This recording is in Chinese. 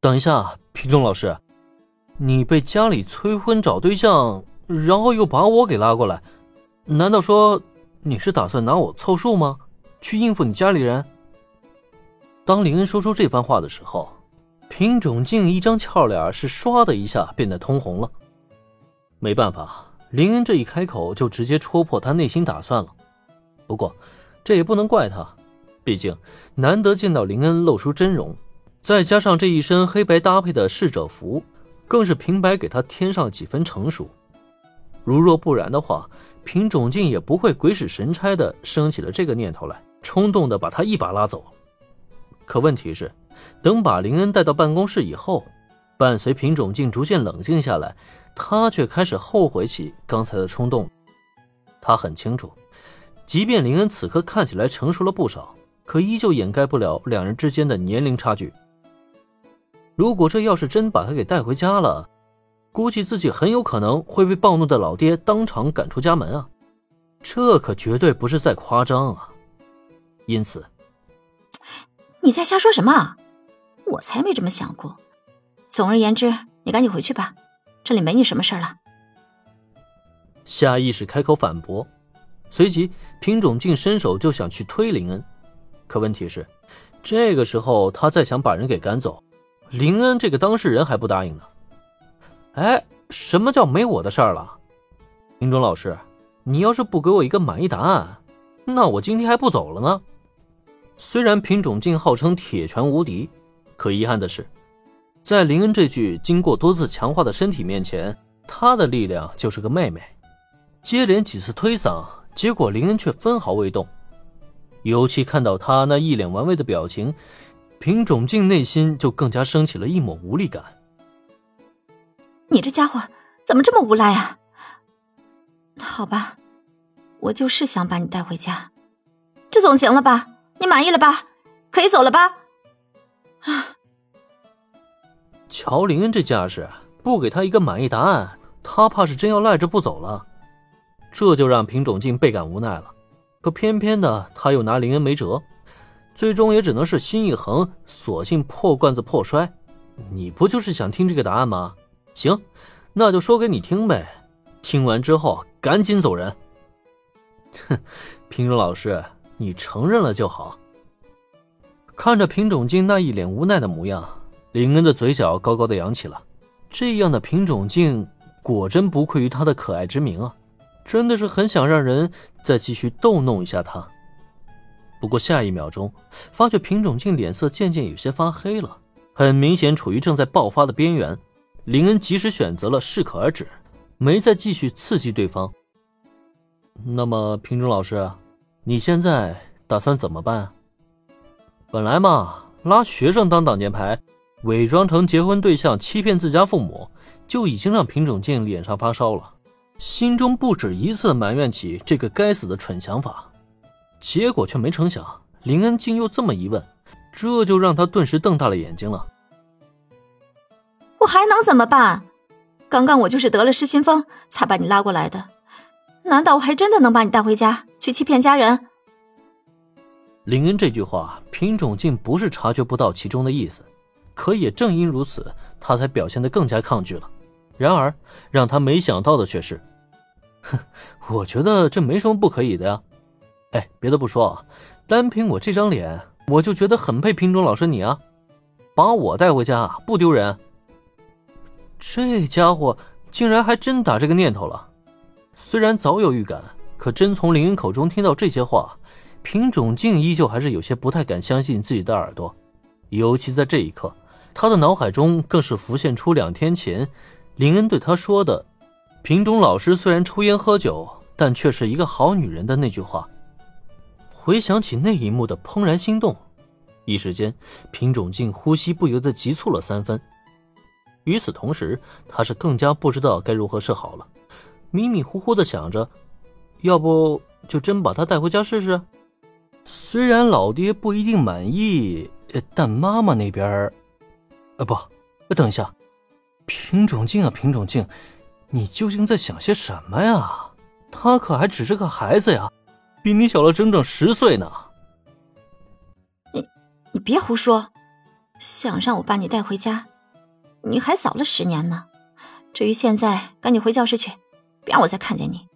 等一下，品种老师，你被家里催婚找对象，然后又把我给拉过来，难道说你是打算拿我凑数吗？去应付你家里人？当林恩说出这番话的时候，品种静一张俏脸是唰的一下变得通红了。没办法，林恩这一开口就直接戳破他内心打算了。不过，这也不能怪他，毕竟难得见到林恩露出真容。再加上这一身黑白搭配的侍者服，更是平白给他添上几分成熟。如若不然的话，品种静也不会鬼使神差的生起了这个念头来，冲动的把他一把拉走。可问题是，等把林恩带到办公室以后，伴随品种静逐渐冷静下来，他却开始后悔起刚才的冲动。他很清楚，即便林恩此刻看起来成熟了不少，可依旧掩盖不了两人之间的年龄差距。如果这要是真把他给带回家了，估计自己很有可能会被暴怒的老爹当场赶出家门啊！这可绝对不是在夸张啊！因此，你在瞎说什么？我才没这么想过。总而言之，你赶紧回去吧，这里没你什么事了。下意识开口反驳，随即品种竟伸手就想去推林恩，可问题是，这个时候他再想把人给赶走。林恩这个当事人还不答应呢。哎，什么叫没我的事儿了？林中老师，你要是不给我一个满意答案，那我今天还不走了呢。虽然品种镜号称铁拳无敌，可遗憾的是，在林恩这具经过多次强化的身体面前，他的力量就是个妹妹。接连几次推搡，结果林恩却分毫未动。尤其看到他那一脸玩味的表情。品种静内心就更加升起了一抹无力感。你这家伙怎么这么无赖啊？好吧，我就是想把你带回家，这总行了吧？你满意了吧？可以走了吧？啊！乔林恩这架势，不给他一个满意答案，他怕是真要赖着不走了。这就让平种静倍感无奈了。可偏偏的，他又拿林恩没辙。最终也只能是心一横，索性破罐子破摔。你不就是想听这个答案吗？行，那就说给你听呗。听完之后赶紧走人。哼，品种老师，你承认了就好。看着品种镜那一脸无奈的模样，林恩的嘴角高高的扬起了。这样的品种镜果真不愧于他的可爱之名啊！真的是很想让人再继续逗弄一下他。不过下一秒钟，发觉品种镜脸色渐渐有些发黑了，很明显处于正在爆发的边缘。林恩及时选择了适可而止，没再继续刺激对方。那么，品种老师，你现在打算怎么办？本来嘛，拉学生当挡箭牌，伪装成结婚对象欺骗自家父母，就已经让品种镜脸上发烧了，心中不止一次埋怨起这个该死的蠢想法。结果却没成想，林恩竟又这么一问，这就让他顿时瞪大了眼睛了。我还能怎么办？刚刚我就是得了失心疯，才把你拉过来的。难道我还真的能把你带回家去欺骗家人？林恩这句话，品种竟不是察觉不到其中的意思，可也正因如此，他才表现得更加抗拒了。然而，让他没想到的却是，哼，我觉得这没什么不可以的呀。哎，别的不说，单凭我这张脸，我就觉得很配品种老师你啊，把我带回家不丢人。这家伙竟然还真打这个念头了。虽然早有预感，可真从林恩口中听到这些话，品种静依旧还是有些不太敢相信自己的耳朵。尤其在这一刻，他的脑海中更是浮现出两天前林恩对他说的：“品种老师虽然抽烟喝酒，但却是一个好女人的那句话。”回想起那一幕的怦然心动，一时间，品种静呼吸不由得急促了三分。与此同时，他是更加不知道该如何是好了，迷迷糊糊的想着，要不就真把他带回家试试？虽然老爹不一定满意，但妈妈那边……呃，不，等一下，品种静啊，品种静，你究竟在想些什么呀？他可还只是个孩子呀！比你小了整整十岁呢！你你别胡说，想让我把你带回家，你还早了十年呢。至于现在，赶紧回教室去，别让我再看见你。